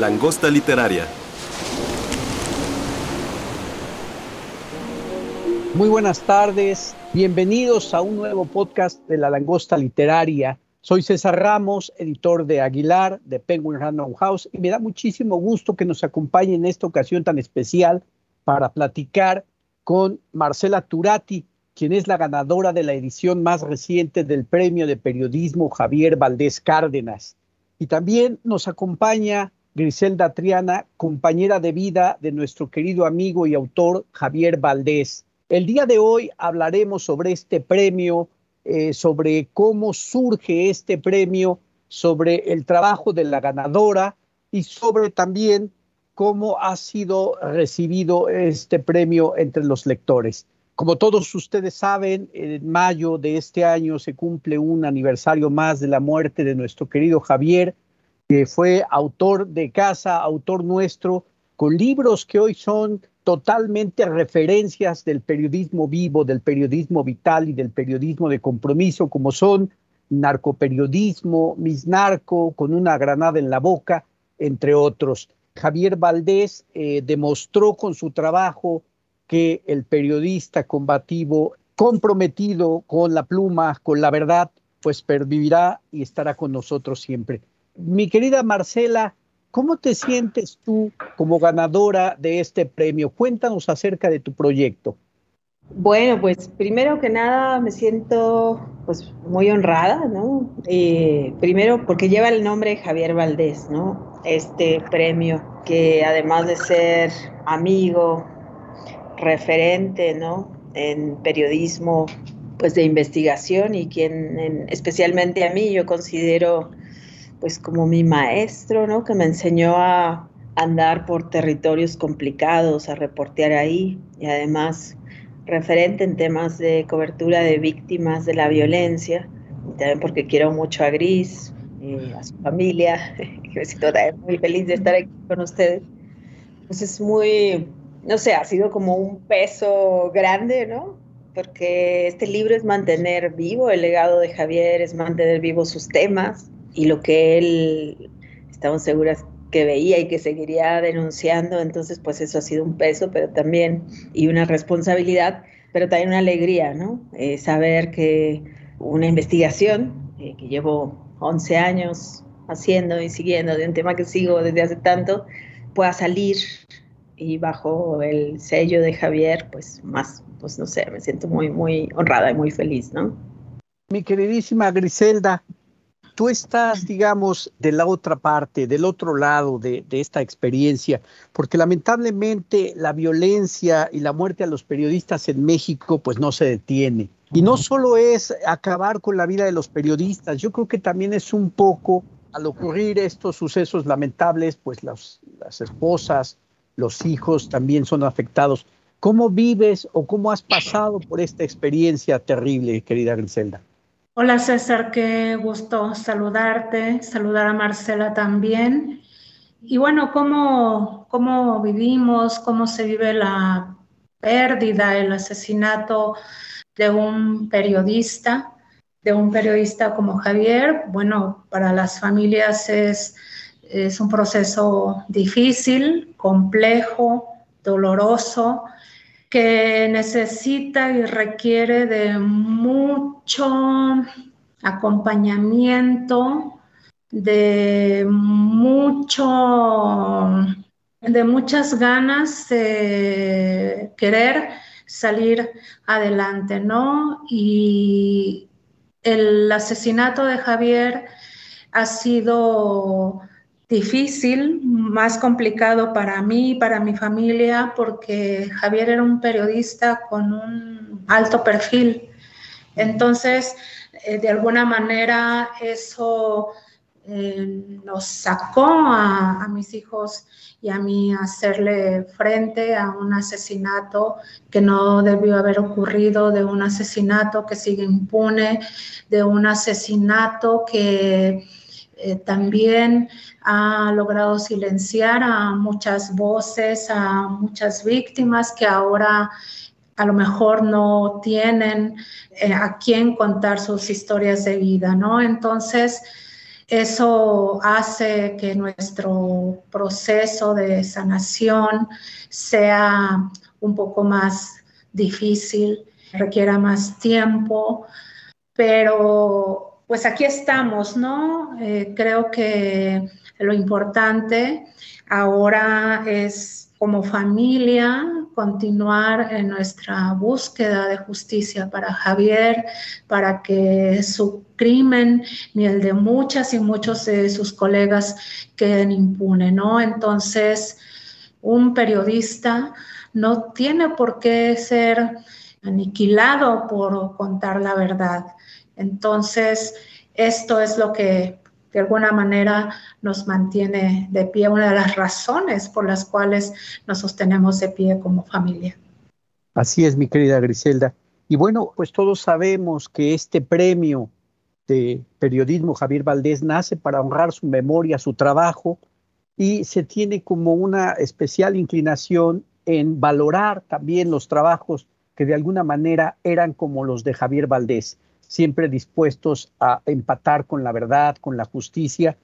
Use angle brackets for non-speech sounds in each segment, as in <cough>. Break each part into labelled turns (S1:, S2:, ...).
S1: Langosta literaria.
S2: Muy buenas tardes, bienvenidos a un nuevo podcast de La Langosta Literaria. Soy César Ramos, editor de Aguilar, de Penguin Random House, y me da muchísimo gusto que nos acompañe en esta ocasión tan especial para platicar con Marcela Turati, quien es la ganadora de la edición más reciente del Premio de Periodismo Javier Valdés Cárdenas. Y también nos acompaña Griselda Triana, compañera de vida de nuestro querido amigo y autor Javier Valdés. El día de hoy hablaremos sobre este premio, eh, sobre cómo surge este premio, sobre el trabajo de la ganadora y sobre también cómo ha sido recibido este premio entre los lectores. Como todos ustedes saben, en mayo de este año se cumple un aniversario más de la muerte de nuestro querido Javier, fue autor de casa, autor nuestro, con libros que hoy son totalmente referencias del periodismo vivo, del periodismo vital y del periodismo de compromiso, como son Narcoperiodismo, Mis Narco, con una granada en la boca, entre otros. Javier Valdés eh, demostró con su trabajo que el periodista combativo, comprometido con la pluma, con la verdad, pues pervivirá y estará con nosotros siempre. Mi querida Marcela, ¿cómo te sientes tú como ganadora de este premio? Cuéntanos acerca de tu proyecto.
S3: Bueno, pues primero que nada me siento pues muy honrada, ¿no? Eh, primero porque lleva el nombre Javier Valdés, ¿no? Este premio que además de ser amigo, referente, ¿no? En periodismo, pues de investigación y quien en, especialmente a mí yo considero pues como mi maestro, ¿no? Que me enseñó a andar por territorios complicados, a reportear ahí y además referente en temas de cobertura de víctimas de la violencia, y también porque quiero mucho a Gris, eh, a su familia, <laughs> me siento muy feliz de estar aquí con ustedes. Pues es muy, no sé, ha sido como un peso grande, ¿no? Porque este libro es mantener vivo el legado de Javier, es mantener vivos sus temas y lo que él, estamos seguras que veía y que seguiría denunciando, entonces pues eso ha sido un peso, pero también, y una responsabilidad, pero también una alegría, ¿no? Eh, saber que una investigación eh, que llevo 11 años haciendo y siguiendo de un tema que sigo desde hace tanto, pueda salir y bajo el sello de Javier, pues más, pues no sé, me siento muy, muy honrada y muy feliz, ¿no?
S2: Mi queridísima Griselda, tú estás, digamos, de la otra parte, del otro lado de, de, esta experiencia, porque lamentablemente la violencia y la muerte a los periodistas en México pues no se detiene. Y no solo es acabar con la vida de los periodistas, yo creo que también es un poco, al ocurrir estos sucesos lamentables, pues las, las esposas, los hijos también son afectados. ¿Cómo vives o cómo has pasado por esta experiencia terrible, querida Griselda?
S4: Hola César, qué gusto saludarte, saludar a Marcela también. Y bueno, ¿cómo, cómo vivimos, cómo se vive la pérdida, el asesinato de un periodista, de un periodista como Javier? Bueno, para las familias es, es un proceso difícil, complejo, doloroso que necesita y requiere de mucho acompañamiento, de mucho, de muchas ganas de querer salir adelante, ¿no? Y el asesinato de Javier ha sido difícil, más complicado para mí para mi familia, porque Javier era un periodista con un alto perfil. Entonces, eh, de alguna manera eso eh, nos sacó a, mis hijos y a mí a hacerle frente a un asesinato que no debió haber ocurrido, de un asesinato que sigue impune, de un asesinato que eh, también ha logrado silenciar a muchas voces, a muchas víctimas que ahora a lo mejor no tienen eh, a quién contar sus historias de vida, ¿no? Entonces, eso hace que nuestro proceso de sanación sea un poco más difícil, requiera más tiempo, pero pues aquí estamos, ¿no? Eh, creo que lo importante ahora es como familia continuar en nuestra búsqueda de justicia para Javier, para que su crimen ni el de muchas y muchos de sus colegas queden impunes, ¿no? Entonces, un periodista no tiene por qué ser aniquilado por contar la verdad. Entonces, esto es lo que de alguna manera nos mantiene de pie, una de las razones por las cuales nos sostenemos de pie como familia.
S2: Así es, mi querida Griselda. Y bueno, pues todos sabemos que este premio de periodismo Javier Valdés nace para honrar su memoria, su trabajo, y se tiene como una especial inclinación en valorar también los trabajos que de alguna manera eran como los de Javier Valdés siempre dispuestos a empatar con la verdad, con la justicia.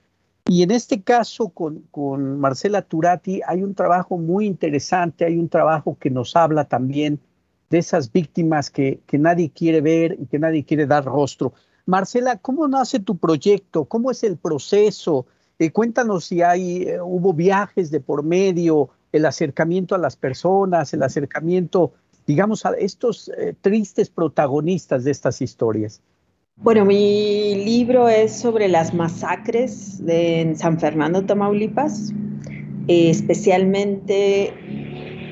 S2: Y en este caso, con, con Marcela Turati, hay un trabajo muy interesante, hay un trabajo que nos habla también de esas víctimas que, que nadie quiere ver y que nadie quiere dar rostro. Marcela, ¿cómo nace tu proyecto? ¿Cómo es el proceso? Eh, cuéntanos si hay, eh, hubo viajes de por medio, el acercamiento a las personas, el acercamiento digamos, a estos eh, tristes protagonistas de estas historias?
S3: Bueno, mi libro es sobre las masacres de, en San Fernando, Tamaulipas, especialmente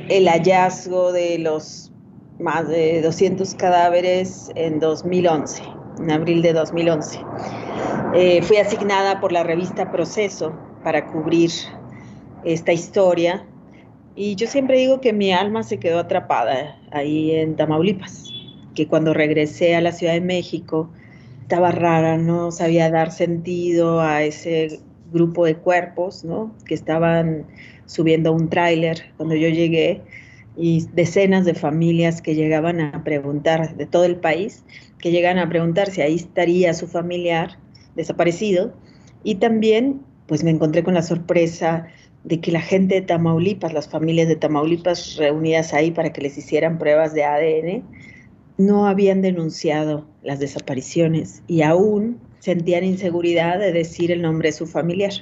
S3: el hallazgo de los más de 200 cadáveres en 2011, en abril de 2011. Eh, fui asignada por la revista Proceso para cubrir esta historia y yo siempre digo que mi alma se quedó atrapada ahí en Tamaulipas, que cuando regresé a la Ciudad de México estaba rara, no sabía dar sentido a ese grupo de cuerpos, ¿no? Que estaban subiendo un tráiler cuando yo llegué y decenas de familias que llegaban a preguntar de todo el país, que llegan a preguntar si ahí estaría su familiar desaparecido y también pues me encontré con la sorpresa de que la gente de Tamaulipas, las familias de Tamaulipas reunidas ahí para que les hicieran pruebas de ADN, no habían denunciado las desapariciones y aún sentían inseguridad de decir el nombre de su familiar.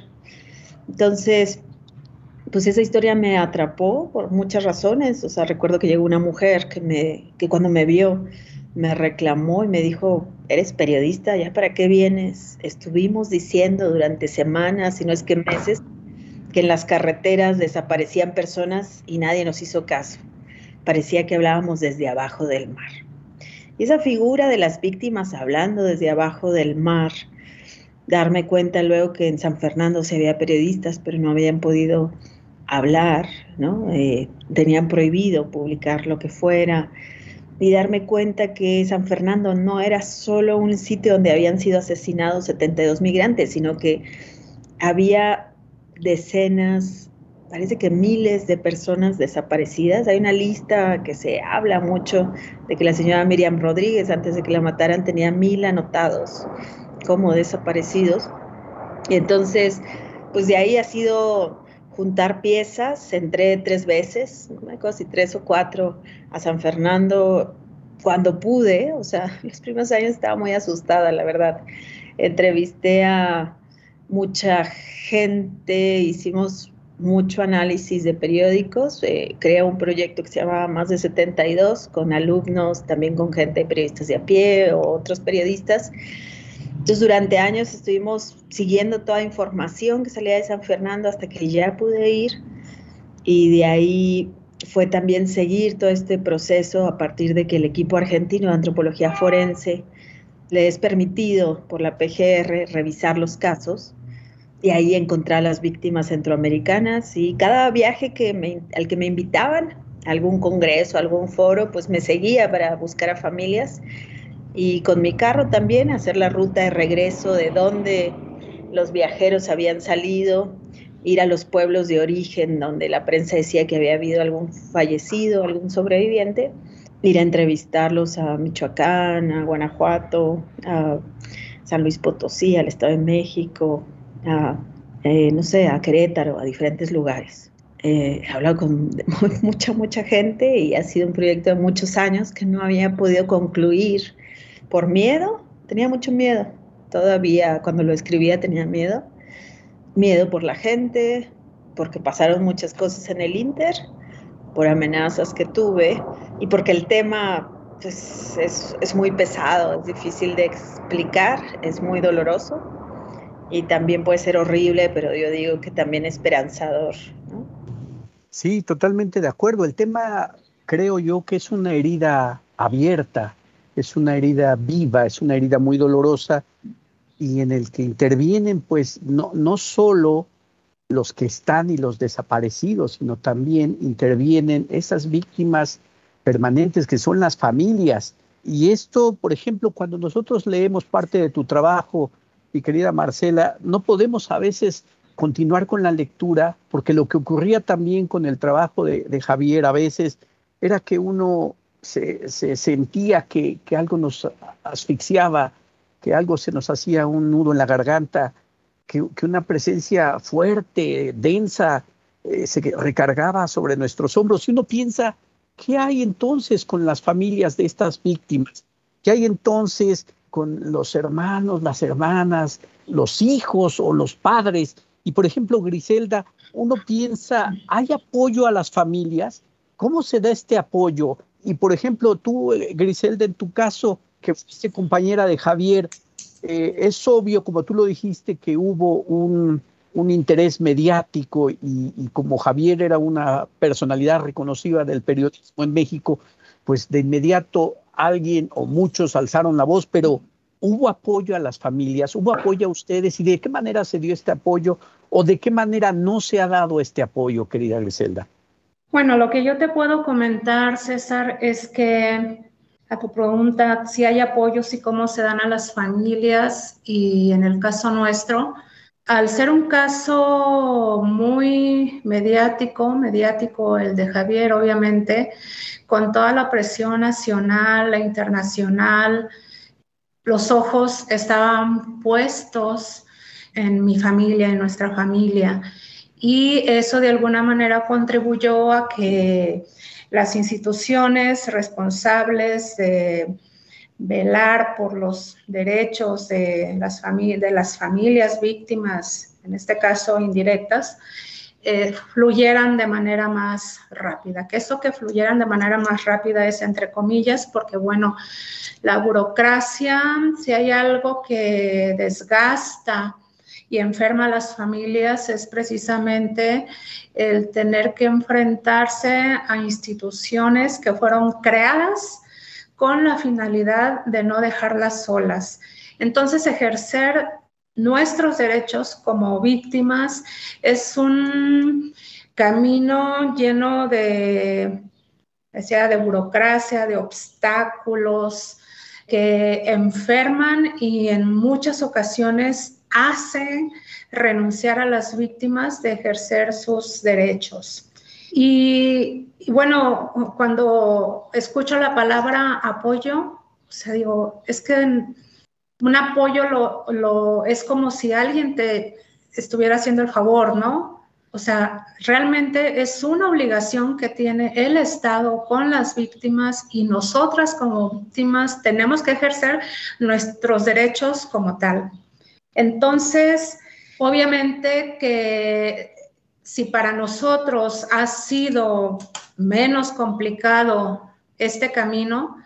S3: Entonces, pues esa historia me atrapó por muchas razones. O sea, recuerdo que llegó una mujer que, me, que cuando me vio me reclamó y me dijo, eres periodista, ¿ya para qué vienes? Estuvimos diciendo durante semanas, si no es que meses, que en las carreteras desaparecían personas y nadie nos hizo caso. Parecía que hablábamos desde abajo del mar. Y esa figura de las víctimas hablando desde abajo del mar, darme cuenta luego que en San Fernando se había periodistas, pero no habían podido hablar, ¿no? Eh, tenían prohibido publicar lo que fuera, y darme cuenta que San Fernando no era solo un sitio donde habían sido asesinados 72 migrantes, sino que había decenas, parece que miles de personas desaparecidas. Hay una lista que se habla mucho de que la señora Miriam Rodríguez, antes de que la mataran, tenía mil anotados como desaparecidos. Y entonces, pues de ahí ha sido juntar piezas. Entré tres veces, una cosa tres o cuatro, a San Fernando cuando pude. O sea, <laughs> los primeros años estaba muy asustada, la verdad. Entrevisté a mucha gente, hicimos mucho análisis de periódicos, eh, un proyecto que se llama Más de 72 con alumnos, también con gente, periodistas de a pie o otros periodistas. Entonces durante años estuvimos siguiendo toda información que salía de San Fernando hasta que ya pude ir y de ahí fue también seguir todo este proceso a partir de que el equipo argentino de antropología forense le es permitido por la PGR revisar los casos y ahí encontrar a las víctimas centroamericanas y cada viaje que al que me invitaban, algún congreso, algún foro, pues me seguía para buscar a familias y con mi carro también hacer la ruta de regreso de dónde los viajeros habían salido, ir a los pueblos de origen donde la prensa decía que había habido algún fallecido, algún sobreviviente, ir a entrevistarlos a Michoacán, a Guanajuato, a San Luis Potosí, al Estado de México, a, eh, no sé, a Querétaro, a diferentes lugares. Eh, he hablado con <laughs> mucha, mucha gente y ha sido un proyecto de muchos años que no había podido concluir por miedo, tenía mucho miedo. Todavía cuando lo escribía tenía miedo. Miedo por la gente, porque pasaron muchas cosas en el Inter, por amenazas que tuve y porque el tema pues, es, es muy pesado, es difícil de explicar, es muy doloroso y también puede ser horrible, pero yo digo que también esperanzador. ¿no?
S2: Sí, totalmente de acuerdo. El tema creo yo que es una herida abierta, es una herida viva, es una herida muy dolorosa y en el que intervienen pues no, no solo los que están y los desaparecidos, sino también intervienen esas víctimas permanentes que son las familias. Y esto, por ejemplo, cuando nosotros leemos parte de tu trabajo, mi querida Marcela, no podemos a veces continuar con la lectura, porque lo que ocurría también con el trabajo de, Javier a veces era que uno se, se sentía que, que, algo nos asfixiaba, que algo se nos hacía un nudo en la garganta, que, que una presencia fuerte, densa, eh, se recargaba sobre nuestros hombros. Y uno piensa, ¿qué hay entonces con las familias de estas víctimas? ¿Qué hay entonces con los hermanos, las hermanas, los hijos o los padres? Y por ejemplo, Griselda, uno piensa, ¿hay apoyo a las familias? ¿Cómo se da este apoyo? Y por ejemplo, tú, Griselda, en tu caso, que fuiste compañera de Javier, eh, es obvio, como tú lo dijiste, que hubo un, un interés mediático y, y, como Javier era una personalidad reconocida del periodismo en México, pues de inmediato alguien o muchos alzaron la voz, pero hubo apoyo a las familias, hubo apoyo a ustedes y de qué manera se dio este apoyo o de qué manera no se ha dado este apoyo, querida Griselda.
S4: Bueno, lo que yo te puedo comentar, César, es que a tu pregunta si hay apoyos y cómo se dan a las familias y en el caso nuestro, al ser un caso muy mediático, mediático el de Javier, obviamente, con toda la presión nacional e internacional, los ojos estaban puestos en mi familia, en nuestra familia. Y eso de alguna manera contribuyó a que las instituciones responsables de velar por los derechos de las, de las familias víctimas, en este caso indirectas, eh, fluyeran de manera más rápida. Que eso que fluyeran de manera más rápida es entre comillas, porque bueno, la burocracia, si hay algo que desgasta y enferma a las familias, es precisamente el tener que enfrentarse a instituciones que fueron creadas con la finalidad de no dejarlas solas. Entonces, ejercer nuestros derechos como víctimas es un camino lleno de, sea de burocracia, de obstáculos que enferman y en muchas ocasiones hacen renunciar a las víctimas de ejercer sus derechos. Y, bueno, cuando escucho la palabra apoyo, o sea, digo, es que un apoyo lo, lo, es como si alguien te estuviera haciendo el favor, ¿no? O sea, realmente es una obligación que tiene el Estado con las víctimas y nosotras como víctimas tenemos que ejercer nuestros derechos como tal. Entonces, obviamente que si para nosotros ha sido menos complicado este camino,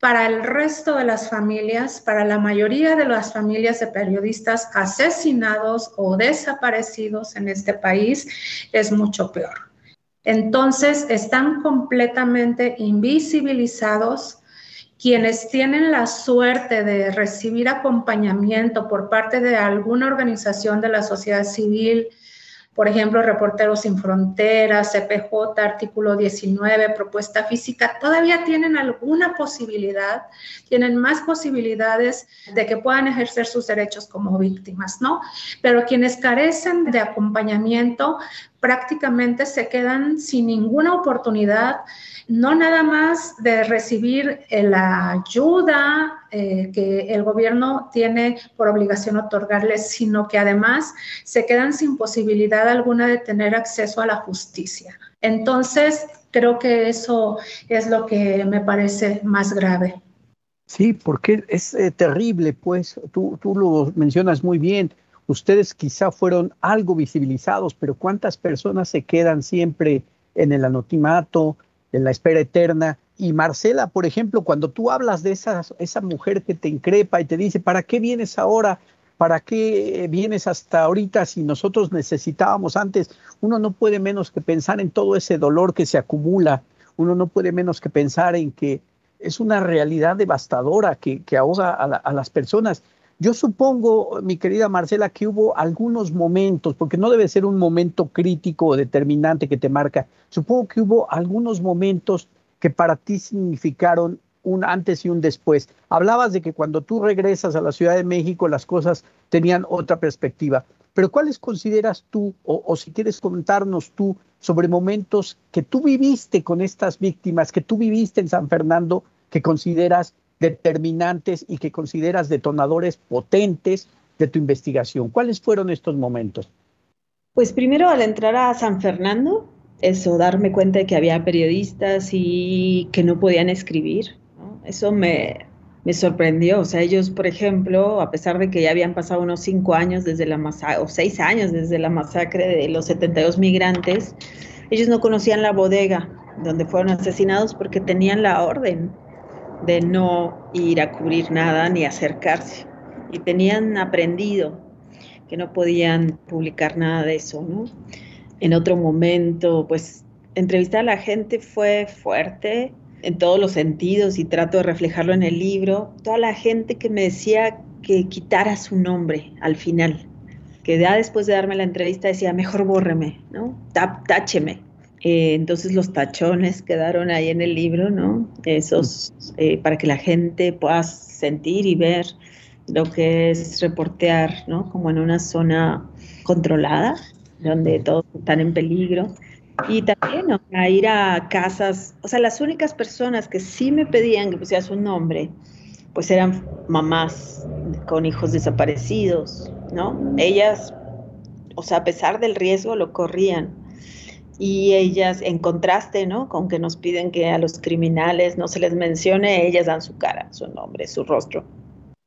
S4: para el resto de las familias, para la mayoría de las familias de periodistas asesinados o desaparecidos en este país, es mucho peor. Entonces, están completamente invisibilizados quienes tienen la suerte de recibir acompañamiento por parte de alguna organización de la sociedad civil, por ejemplo, Reporteros Sin Fronteras, CPJ, artículo 19, propuesta física, todavía tienen alguna posibilidad, tienen más posibilidades de que puedan ejercer sus derechos como víctimas, ¿no? Pero quienes carecen de acompañamiento prácticamente se quedan sin ninguna oportunidad no nada más de recibir eh, la ayuda eh, que el gobierno tiene por obligación otorgarles, sino que además se quedan sin posibilidad alguna de tener acceso a la justicia. Entonces, creo que eso es lo que me parece más grave.
S2: Sí, porque es eh, terrible, pues tú, tú lo mencionas muy bien. Ustedes quizá fueron algo visibilizados, pero ¿cuántas personas se quedan siempre en el anotimato, en la espera eterna. Y Marcela, por ejemplo, cuando tú hablas de esa, esa mujer que te increpa y te dice, ¿para qué vienes ahora? ¿Para qué vienes hasta ahorita si nosotros necesitábamos antes? Uno no puede menos que pensar en todo ese dolor que se acumula. Uno no puede menos que pensar en que es una realidad devastadora que, que ahoga a las personas. Yo supongo, mi querida Marcela, que hubo algunos momentos, porque no debe ser un momento crítico o determinante que te marca, supongo que hubo algunos momentos que para ti significaron un antes y un después. Hablabas de que cuando tú regresas a la Ciudad de México las cosas tenían otra perspectiva, pero ¿cuáles consideras tú, o, o, si quieres contarnos tú, sobre momentos que tú viviste con estas víctimas, que tú viviste en San Fernando, que consideras determinantes y que consideras detonadores potentes de tu investigación. ¿Cuáles fueron estos momentos?
S3: Pues primero al entrar a San Fernando, eso, darme cuenta de que había periodistas y que no podían escribir. Eso me, me sorprendió. O sea, ellos, por ejemplo, a pesar de que ya habían pasado unos cinco años desde la masacre, o seis años desde la masacre de los 72 migrantes, ellos no conocían la bodega donde fueron asesinados porque tenían la orden de no ir a cubrir nada ni acercarse. Y tenían aprendido que no podían publicar nada de eso, ¿no? En otro momento, pues entrevistar a la gente fue fuerte en todos los sentidos y trato de reflejarlo en el libro. Toda la gente que me decía que quitara su nombre al final, que ya después de darme la entrevista decía, mejor bórreme, ¿no? Tácheme, eh, entonces los tachones quedaron ahí en el libro, ¿no? Esos, eh, para que la gente pueda sentir y ver lo que es reportear, ¿no? Como en una zona controlada, donde todos están en peligro. Y también ¿no? a ir a casas, o sea, las únicas personas que sí me pedían que pusiera su nombre, pues eran mamás con hijos desaparecidos, ¿no? Ellas, o sea, a pesar del riesgo, lo corrían y ellas, en contraste, ¿no? Con que nos piden que a los criminales no se les mencione, ellas dan su cara, su nombre, su rostro.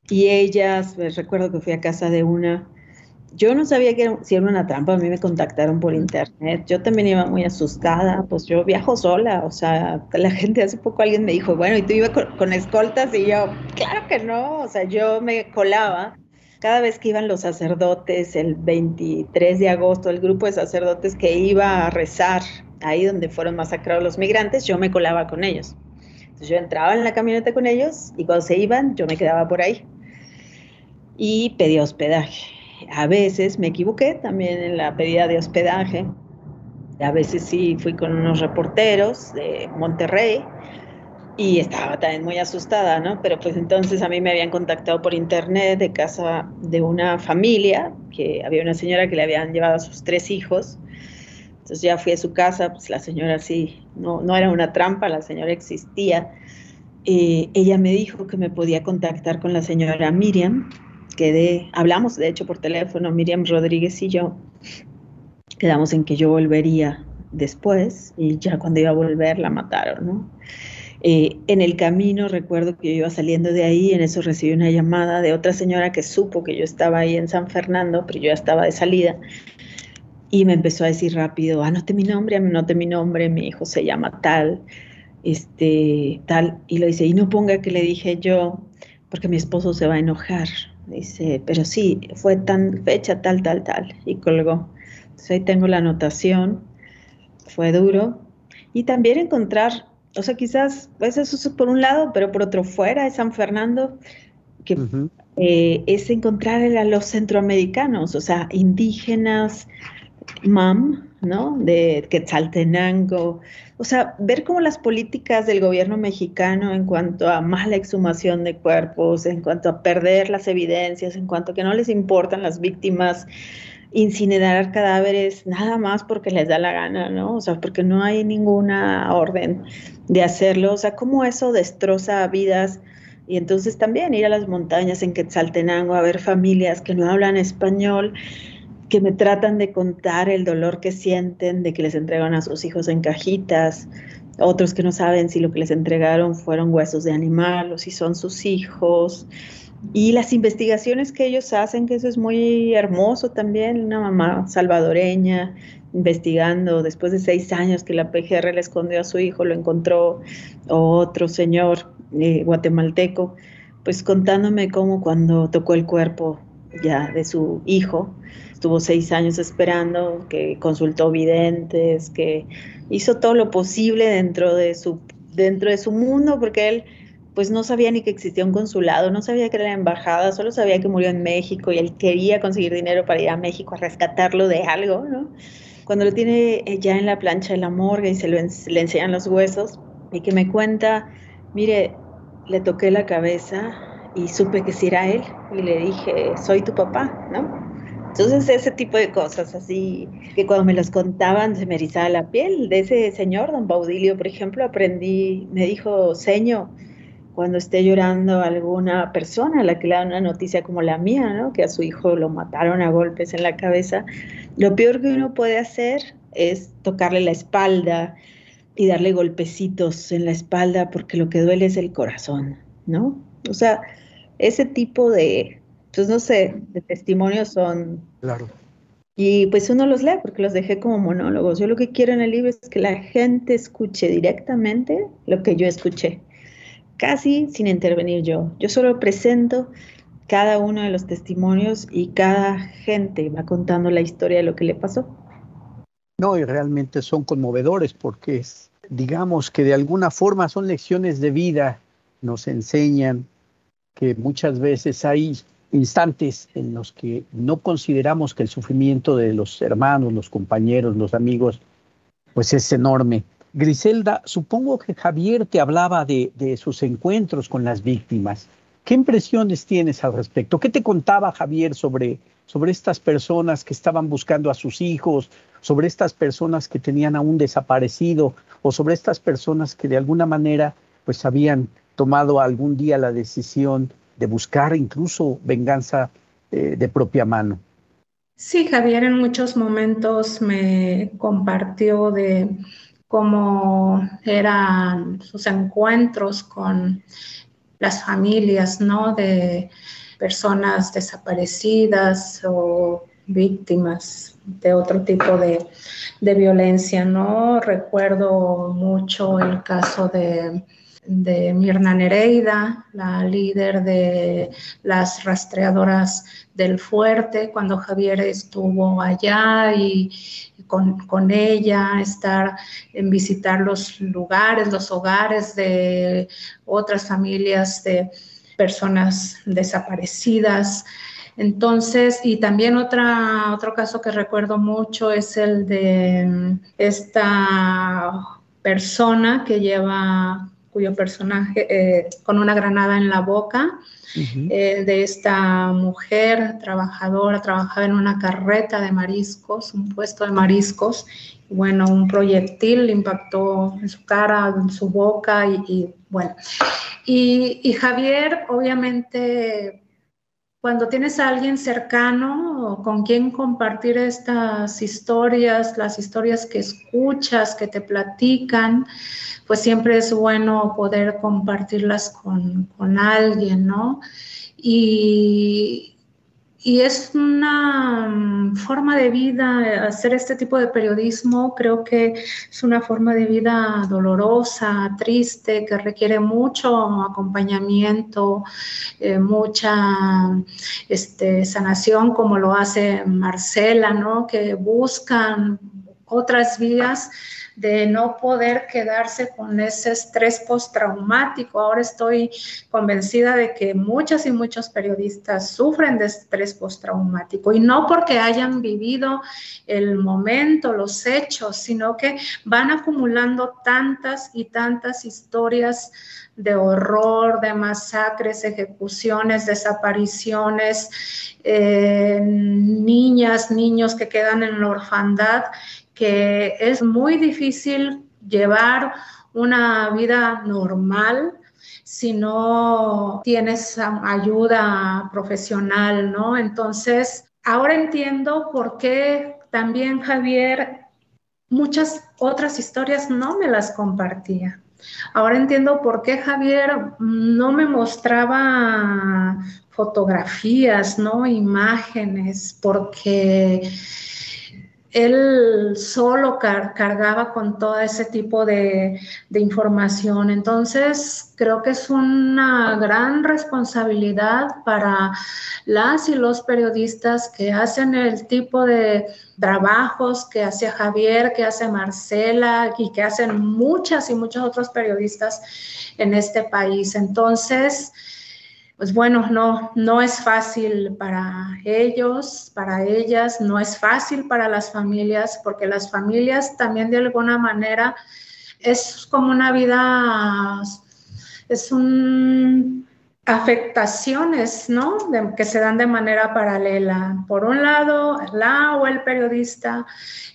S3: Y ellas, pues, recuerdo que fui a casa de una, yo no sabía que si era una trampa, a mí me contactaron por internet, yo también iba muy asustada, pues yo viajo sola, o sea, la gente hace poco alguien me dijo, bueno, ¿y tú ibas con, con escoltas? Y yo, claro que no, o sea, yo me colaba cada vez que iban los sacerdotes, el 23 de agosto, el grupo de sacerdotes que iba a rezar ahí donde fueron masacrados los migrantes, yo me colaba con ellos. Entonces yo entraba en la camioneta con ellos y cuando se iban, yo me quedaba por ahí. Y pedía hospedaje. A veces me equivoqué también en la pedida de hospedaje. A veces sí fui con unos reporteros de Monterrey y estaba también muy asustada, ¿no? Pero pues entonces a mí me habían contactado por internet de casa de una familia, que había una señora que le habían llevado a sus tres hijos. Entonces ya fui a su casa, pues la señora sí, no, no era una trampa, la señora existía. Eh, ella me dijo que me podía contactar con la señora Miriam, que de, hablamos de hecho por teléfono, Miriam Rodríguez y yo, quedamos en que yo volvería después y ya cuando iba a volver la mataron, ¿no? Eh, en el camino recuerdo que yo iba saliendo de ahí, en eso recibí una llamada de otra señora que supo que yo estaba ahí en San Fernando, pero yo ya estaba de salida. Y me empezó a decir rápido, anote mi nombre, anote mi nombre, mi hijo se llama tal, este, tal. Y lo dice, y no ponga que le dije yo, porque mi esposo se va a enojar. Dice, pero sí, fue tan fecha tal, tal, tal. Y colgó. Entonces ahí tengo la anotación. Fue duro. Y también encontrar o sea, quizás, eso es por un lado, pero por otro fuera de San Fernando, que eh, es encontrar a los centroamericanos, o sea, indígenas, MAM, ¿no? De Quetzaltenango, o sea, ver cómo las políticas del gobierno mexicano en cuanto a mala exhumación de cuerpos, en cuanto a perder las evidencias, en cuanto a que no les importan las víctimas, incinerar cadáveres nada más porque les da la gana, ¿no? O sea, porque no hay ninguna orden de hacerlo. O sea, cómo eso destroza vidas. Y entonces también ir a las montañas en Quetzaltenango a ver familias que no hablan español, que me tratan de contar el dolor que sienten de que les entregan a sus hijos en cajitas, otros que no saben si lo que les entregaron fueron huesos de animal o si son sus hijos. Y las investigaciones que ellos hacen, que eso es muy hermoso también, una mamá salvadoreña investigando después de seis años que la PGR le escondió a su hijo, lo encontró otro señor eh, guatemalteco, pues contándome cómo cuando tocó el cuerpo ya de su hijo, estuvo seis años esperando, que consultó videntes, que hizo todo lo posible dentro de su, dentro de su mundo, porque él pues no sabía ni que existía un consulado, no sabía que era la embajada, solo sabía que murió en México y él quería conseguir dinero para ir a México a rescatarlo de algo, ¿no? Cuando lo tiene eh, ya en la plancha de la morgue y se lo le enseñan los huesos y que me cuenta, mire, le toqué la cabeza y supe que sí era él y le dije, soy tu papá, ¿no? Entonces ese tipo de cosas así, que cuando me las contaban se me erizaba la piel. De ese señor, don Baudilio, por ejemplo, aprendí, me dijo, señor, cuando esté llorando alguna persona a la que le dan una noticia como la mía, ¿no? que a su hijo lo mataron a golpes en la cabeza, lo peor que uno puede hacer es tocarle la espalda y darle golpecitos en la espalda porque lo que duele es el corazón, ¿no? O sea, ese tipo de, pues no sé, de testimonios son...
S2: Claro.
S3: Y pues uno los lee porque los dejé como monólogos. Yo lo que quiero en el libro es que la gente escuche directamente lo que yo escuché casi sin intervenir yo. Yo solo presento cada uno de los testimonios y cada gente va contando la historia de lo que le pasó.
S2: No, y realmente son conmovedores porque digamos que de alguna forma son lecciones de vida, nos enseñan que muchas veces hay instantes en los que no consideramos que el sufrimiento de los hermanos, los compañeros, los amigos, pues es enorme Griselda, supongo que Javier te hablaba de, sus encuentros con las víctimas. ¿Qué impresiones tienes al respecto? ¿Qué te contaba Javier sobre, sobre estas personas que estaban buscando a sus hijos, sobre estas personas que tenían a un desaparecido o sobre estas personas que de alguna manera pues habían tomado algún día la decisión de buscar incluso venganza eh, de propia mano?
S4: Sí, Javier en muchos momentos me compartió de cómo eran sus encuentros con las familias, ¿no? De personas desaparecidas o víctimas de otro tipo de, de violencia, ¿no? Recuerdo mucho el caso de de Mirna Nereida, la líder de las rastreadoras del fuerte, cuando Javier estuvo allá y con, ella, estar en visitar los lugares, los hogares de otras familias de personas desaparecidas. Entonces, y también otra, otro caso que recuerdo mucho es el de esta persona que lleva cuyo personaje eh, con una granada en la boca eh, de esta mujer trabajadora, trabajaba en una carreta de mariscos, un puesto de mariscos. Y bueno, un proyectil impactó en su cara, en su boca y, bueno. Y, y Javier, obviamente, cuando tienes a alguien cercano con quien compartir estas historias, las historias que escuchas, que te platican, pues siempre es bueno poder compartirlas con, alguien, ¿no? Y, y es una mm, forma de vida, hacer este tipo de periodismo creo que es una forma de vida dolorosa, triste, que requiere mucho acompañamiento, eh, mucha este, sanación, como lo hace Marcela, ¿no? Que buscan otras vías de no poder quedarse con ese estrés postraumático. Ahora estoy convencida de que muchas y muchos periodistas sufren de estrés postraumático y no porque hayan vivido el momento, los hechos, sino que van acumulando tantas y tantas historias de horror, de masacres, ejecuciones, desapariciones, eh, niñas, niños que quedan en la orfandad que es muy difícil llevar una vida normal si no tienes ayuda profesional, ¿no? Entonces, ahora entiendo por qué también Javier muchas otras historias no me las compartía. Ahora entiendo por qué Javier no me mostraba fotografías, ¿no? Imágenes, porque él solo cargaba con todo ese tipo de, información. Entonces, creo que es una gran responsabilidad para las y los periodistas que hacen el tipo de trabajos que hace Javier, que hace Marcela y que hacen muchas y muchos otros periodistas en este país. Entonces, pues bueno, no, no es fácil para ellos, para ellas, no es fácil para las familias, porque las familias también de alguna manera es como una vida, es un afectaciones, ¿no? que se dan de manera paralela. Por un lado, la o el periodista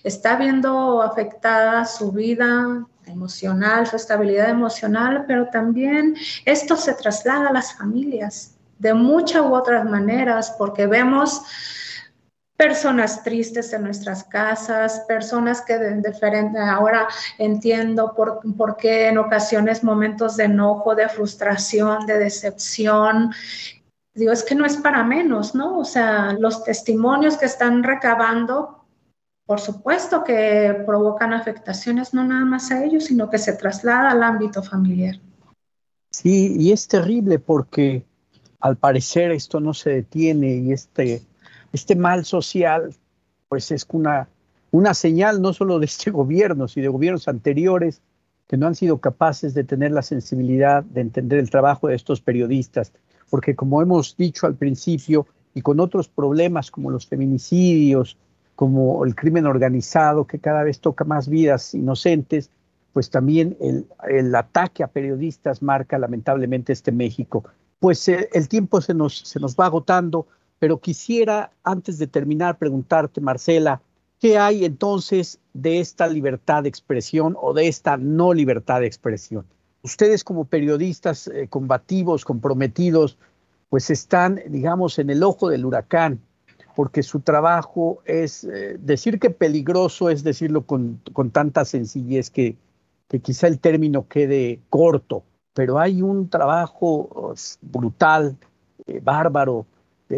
S4: está viendo afectada su vida emocional, su estabilidad emocional, pero también esto se traslada a las familias de muchas u otras maneras, porque vemos personas tristes en nuestras casas, personas que de diferente, ahora entiendo por, por, qué en ocasiones momentos de enojo, de frustración, de decepción. Digo, es que no es para menos, ¿no? O sea, los testimonios que están recabando por supuesto que provocan afectaciones no nada más a ellos, sino que se traslada al ámbito familiar.
S2: Sí, y es terrible porque al parecer esto no se detiene y este, este mal social pues es una, una señal no solo de este <laughs> gobierno, sino de gobiernos anteriores que no han sido capaces de tener la sensibilidad de entender el trabajo de estos periodistas, porque como hemos dicho al principio, y con otros problemas como los feminicidios, como el crimen organizado que cada vez toca más vidas inocentes, pues también el, ataque a periodistas marca lamentablemente este México. Pues eh, el tiempo se nos, se nos va agotando, pero quisiera antes de terminar preguntarte, Marcela, ¿qué hay entonces de esta libertad de expresión o de esta no libertad de expresión? Ustedes como periodistas eh, combativos, comprometidos, pues están, digamos, en el ojo del huracán porque su trabajo es, eh, decir que peligroso es decirlo con, tanta sencillez que, quizá el término quede corto, pero hay un trabajo brutal, eh, bárbaro,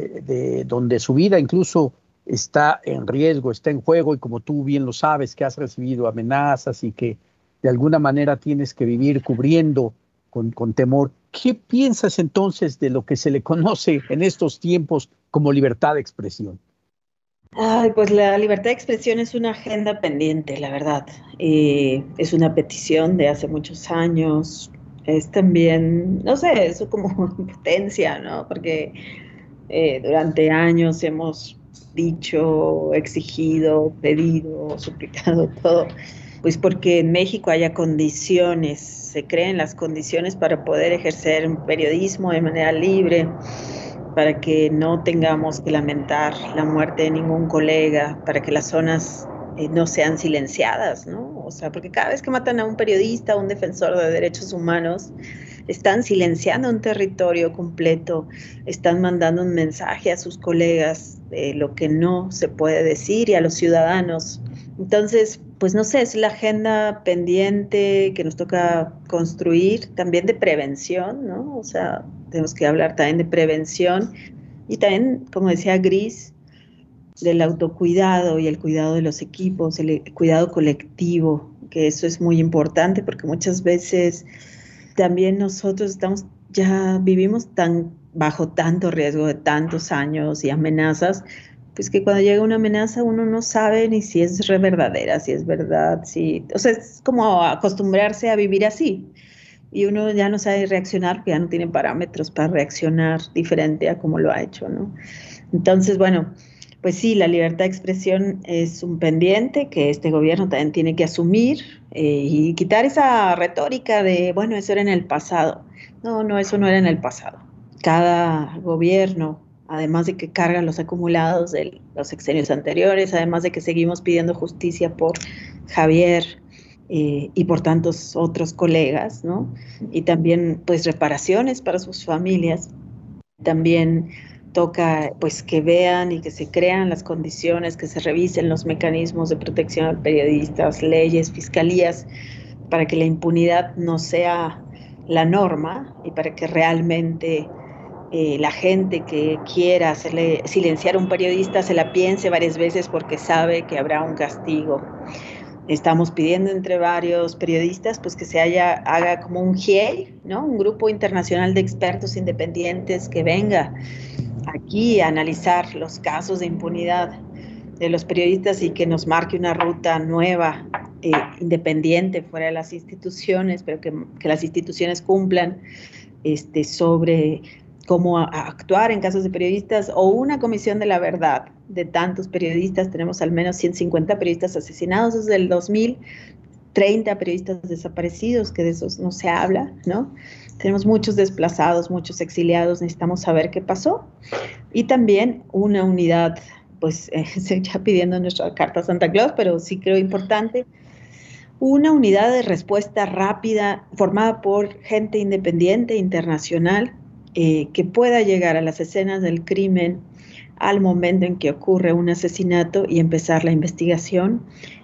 S2: de, donde su vida incluso está en riesgo, está en juego y como tú bien lo sabes, que has recibido amenazas y que de alguna manera tienes que vivir cubriendo con, con temor. ¿Qué piensas entonces de lo que se le conoce en estos tiempos como libertad de expresión?
S3: Ay, pues la libertad de expresión es una agenda pendiente, la verdad. Eh, es una petición de hace muchos años. Es también, no sé, eso como <laughs> potencia, ¿no? Porque eh, durante años hemos dicho, exigido, pedido, <laughs> suplicado todo, pues porque en México haya condiciones, se creen las condiciones para poder ejercer periodismo de manera libre para que no tengamos que lamentar la muerte de ningún colega, para que las zonas eh, no sean silenciadas, ¿no? O sea, porque cada vez que matan a un periodista, a un defensor de derechos humanos, están silenciando un territorio completo, están mandando un mensaje a sus colegas de lo que no se puede decir y a los ciudadanos. Entonces, pues no sé, es la agenda pendiente que nos toca construir, también de prevención, ¿no? O sea, tenemos que hablar también de prevención y también, como decía Gris, del autocuidado y el cuidado de los equipos, el cuidado colectivo, que eso es muy importante porque muchas veces también nosotros estamos ya vivimos tan bajo tanto riesgo de tantos años y amenazas pues que cuando llega una amenaza uno no sabe ni si es verdadera, si es verdad, si, o sea, es como acostumbrarse a vivir así. Y uno ya no sabe reaccionar, ya no tiene parámetros para reaccionar diferente a como lo ha hecho, ¿no? Entonces, bueno, pues sí, la libertad de expresión es un pendiente que este gobierno también tiene que asumir eh, y quitar esa retórica de, bueno, eso era en el pasado. No, no, eso no era en el pasado. Cada gobierno además de que cargan los acumulados de los sexenios anteriores, además de que seguimos pidiendo justicia por Javier eh, y por tantos otros colegas, ¿no? Y también, pues, reparaciones para sus familias. También toca, pues, que vean y que se crean las condiciones, que se revisen los mecanismos de protección a periodistas, leyes, fiscalías, para que la impunidad no sea la norma y para que realmente eh, la gente que quiera silenciar a un periodista se la piense varias veces porque sabe que habrá un castigo. Estamos pidiendo entre varios periodistas pues que se haya, haga como un GIEI, ¿no? Un grupo internacional de expertos independientes que venga aquí a analizar los casos de impunidad de los periodistas y que nos marque una ruta nueva, eh, independiente, fuera de las instituciones, pero que, que las instituciones cumplan este, sobre cómo actuar en casos de periodistas o una comisión de la verdad de tantos periodistas. Tenemos al menos 150 periodistas asesinados desde el 2000, 30 periodistas desaparecidos, que de esos no se habla, ¿no? Tenemos muchos desplazados, muchos exiliados, necesitamos saber qué pasó. Y también una unidad, pues <laughs> se ya pidiendo nuestra carta Santa Claus, pero sí creo importante, una unidad de respuesta rápida formada por gente independiente, internacional, eh, que pueda llegar a las escenas del crimen al momento en que ocurre un asesinato y empezar la investigación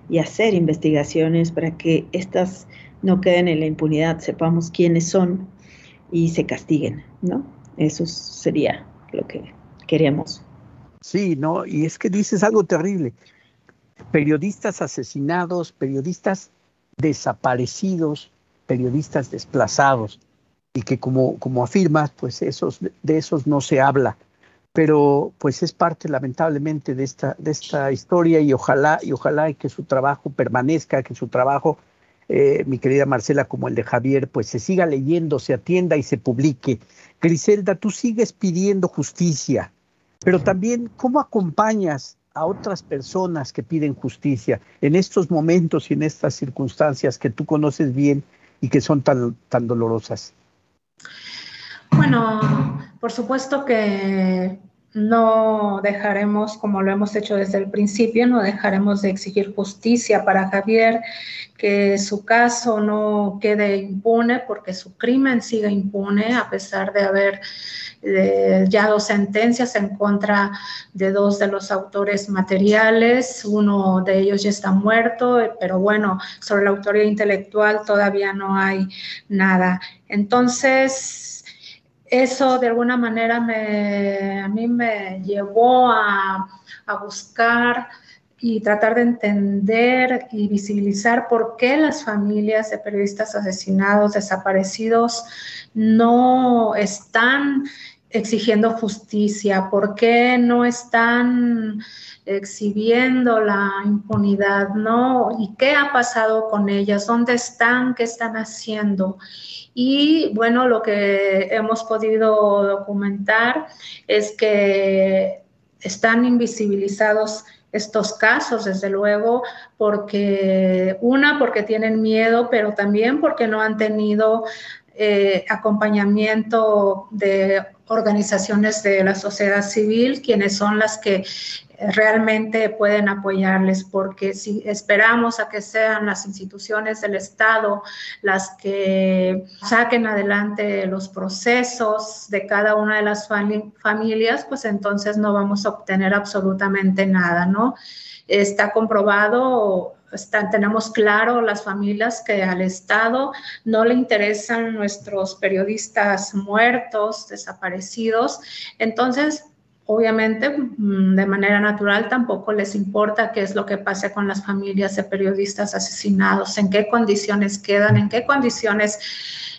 S3: y hacer investigaciones para que estas no queden en la impunidad, sepamos quiénes son y se castiguen, ¿no? Eso sería lo que queremos.
S2: Sí, no, y es que dices algo terrible. Periodistas asesinados, periodistas desaparecidos, periodistas desplazados y que como, como afirmas, pues esos, de esos no se habla, pero pues es parte lamentablemente de esta, de esta historia y ojalá, y ojalá que su trabajo permanezca, que su trabajo, eh, mi querida Marcela, como el de Javier, pues se siga leyendo, se atienda y se publique. Griselda, tú sigues pidiendo justicia, pero también cómo acompañas a otras personas que piden justicia en estos momentos y en estas circunstancias que tú conoces bien y que son tan, tan dolorosas.
S4: Bueno, por supuesto que no dejaremos, como lo hemos hecho desde el principio, no dejaremos de exigir justicia para Javier, que su caso no quede impune porque su crimen siga impune a pesar de haber eh, ya dos sentencias en contra de dos de los autores materiales. Uno de ellos ya está muerto, pero bueno, sobre la autoría intelectual todavía no hay nada. Entonces, eso de alguna manera me, a mí me llevó a, a buscar y tratar de entender y visibilizar por qué las familias de periodistas asesinados, desaparecidos, no están exigiendo justicia, por qué no están exhibiendo la impunidad, ¿no? ¿Y qué ha pasado con ellas? ¿Dónde están? ¿Qué están haciendo? Y bueno, lo que hemos podido documentar es que están invisibilizados estos casos, desde luego, porque una, porque tienen miedo, pero también porque no han tenido eh, acompañamiento de organizaciones de la sociedad civil, quienes son las que realmente pueden apoyarles, porque si esperamos a que sean las instituciones del Estado las que saquen adelante los procesos de cada una de las familias, pues entonces no vamos a obtener absolutamente nada, ¿no? Está comprobado tenemos claro las familias que al Estado no le interesan nuestros periodistas muertos, desaparecidos. Entonces, obviamente, mm, de manera natural, tampoco les importa qué es lo que pase con las familias de periodistas asesinados, en qué condiciones quedan, en qué condiciones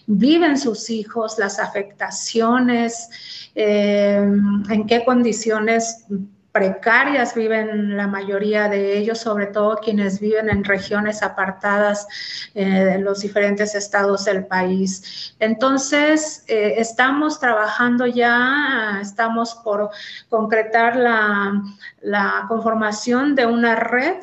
S4: viven sus hijos, las afectaciones, eh, en qué condiciones precarias viven la mayoría de ellos, sobre todo quienes viven en regiones apartadas eh, de los diferentes estados del país. Entonces, eh, estamos trabajando ya, estamos por concretar la, la conformación de una red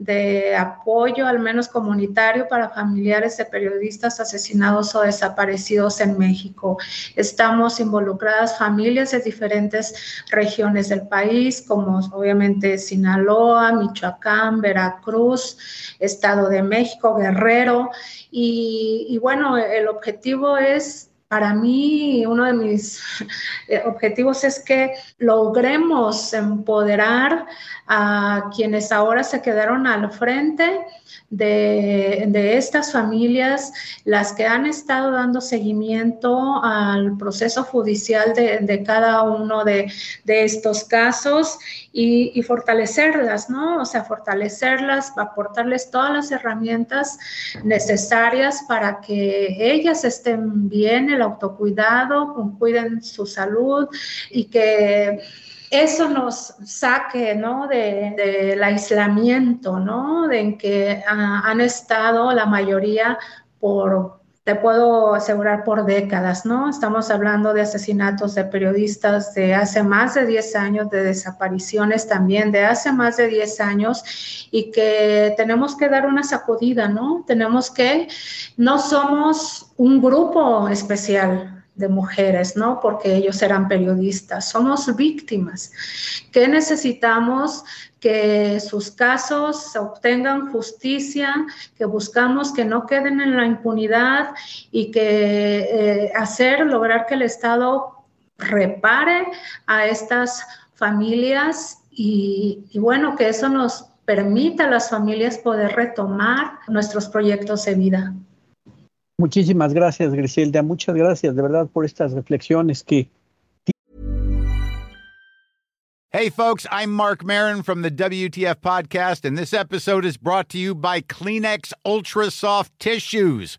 S4: de apoyo, al menos comunitario, para familiares de periodistas asesinados o desaparecidos en México. Estamos involucradas familias de diferentes regiones del país, como obviamente Sinaloa, Michoacán, Veracruz, Estado de México, Guerrero. Y, bueno, el objetivo es para mí uno de mis eh, objetivos es que logremos empoderar a quienes ahora se quedaron al frente de, estas familias, las que han estado dando seguimiento al proceso judicial de, cada uno de, estos casos y, fortalecerlas, ¿no? O sea, fortalecerlas, aportarles todas las herramientas necesarias para que ellas estén bien, el autocuidado, cuiden su salud y que eso nos saque ¿no? de, del aislamiento, ¿no? de en que ah, han estado la mayoría por, te puedo asegurar, por décadas, ¿no? Estamos hablando de asesinatos de periodistas de hace más de 10 años, de desapariciones también de hace más de 10 años y que tenemos que dar una sacudida, ¿no? Tenemos que, no somos un grupo especial, de mujeres, ¿no? Porque ellos eran periodistas. Somos víctimas. ¿Qué necesitamos? Que sus casos obtengan justicia, que buscamos que no queden en la impunidad y que eh, hacer, lograr que el Estado repare a estas familias y, y bueno, que eso nos permita a las familias poder retomar nuestros proyectos de vida.
S2: Muchísimas gracias, Griselda. Muchas gracias de verdad por estas reflexiones que
S5: Hey, folks, I'm Mark Marin from the WTF Podcast, and this episode is brought to you by Kleenex Ultra Soft Tissues,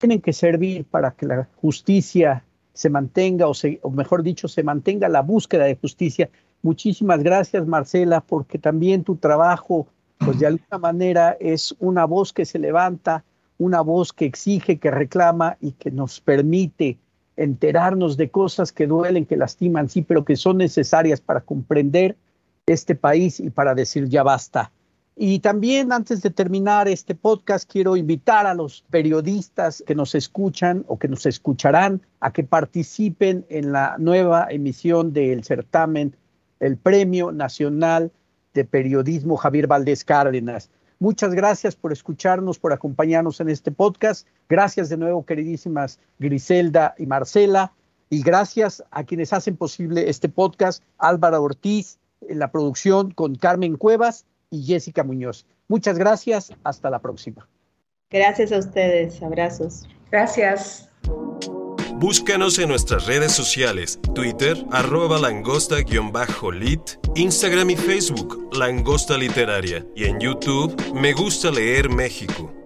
S2: Tienen que servir para que la justicia se mantenga, o, se, o mejor dicho, se mantenga la búsqueda de justicia. Muchísimas gracias, Marcela, porque también tu trabajo, pues de alguna manera es una voz que se levanta, una voz que exige, que reclama y que nos permite enterarnos de cosas que duelen, que lastiman, sí, pero que son necesarias para comprender este país y para decir ya basta. Y también antes de terminar este podcast, quiero invitar a los periodistas que nos escuchan o que nos escucharán a que participen en la nueva emisión del certamen, el Premio Nacional de Periodismo Javier Valdés Cárdenas. Muchas gracias por escucharnos, por acompañarnos en este podcast. Gracias de nuevo, queridísimas Griselda y Marcela. Y gracias a quienes hacen posible este podcast, Álvaro Ortiz, en la producción con Carmen Cuevas y Jessica Muñoz. Muchas gracias, hasta la próxima.
S3: Gracias a ustedes, abrazos.
S4: Gracias.
S1: Búscanos en nuestras redes sociales, Twitter, arroba langosta-lit, Instagram y Facebook, Langosta Literaria, y en YouTube, Me Gusta Leer México.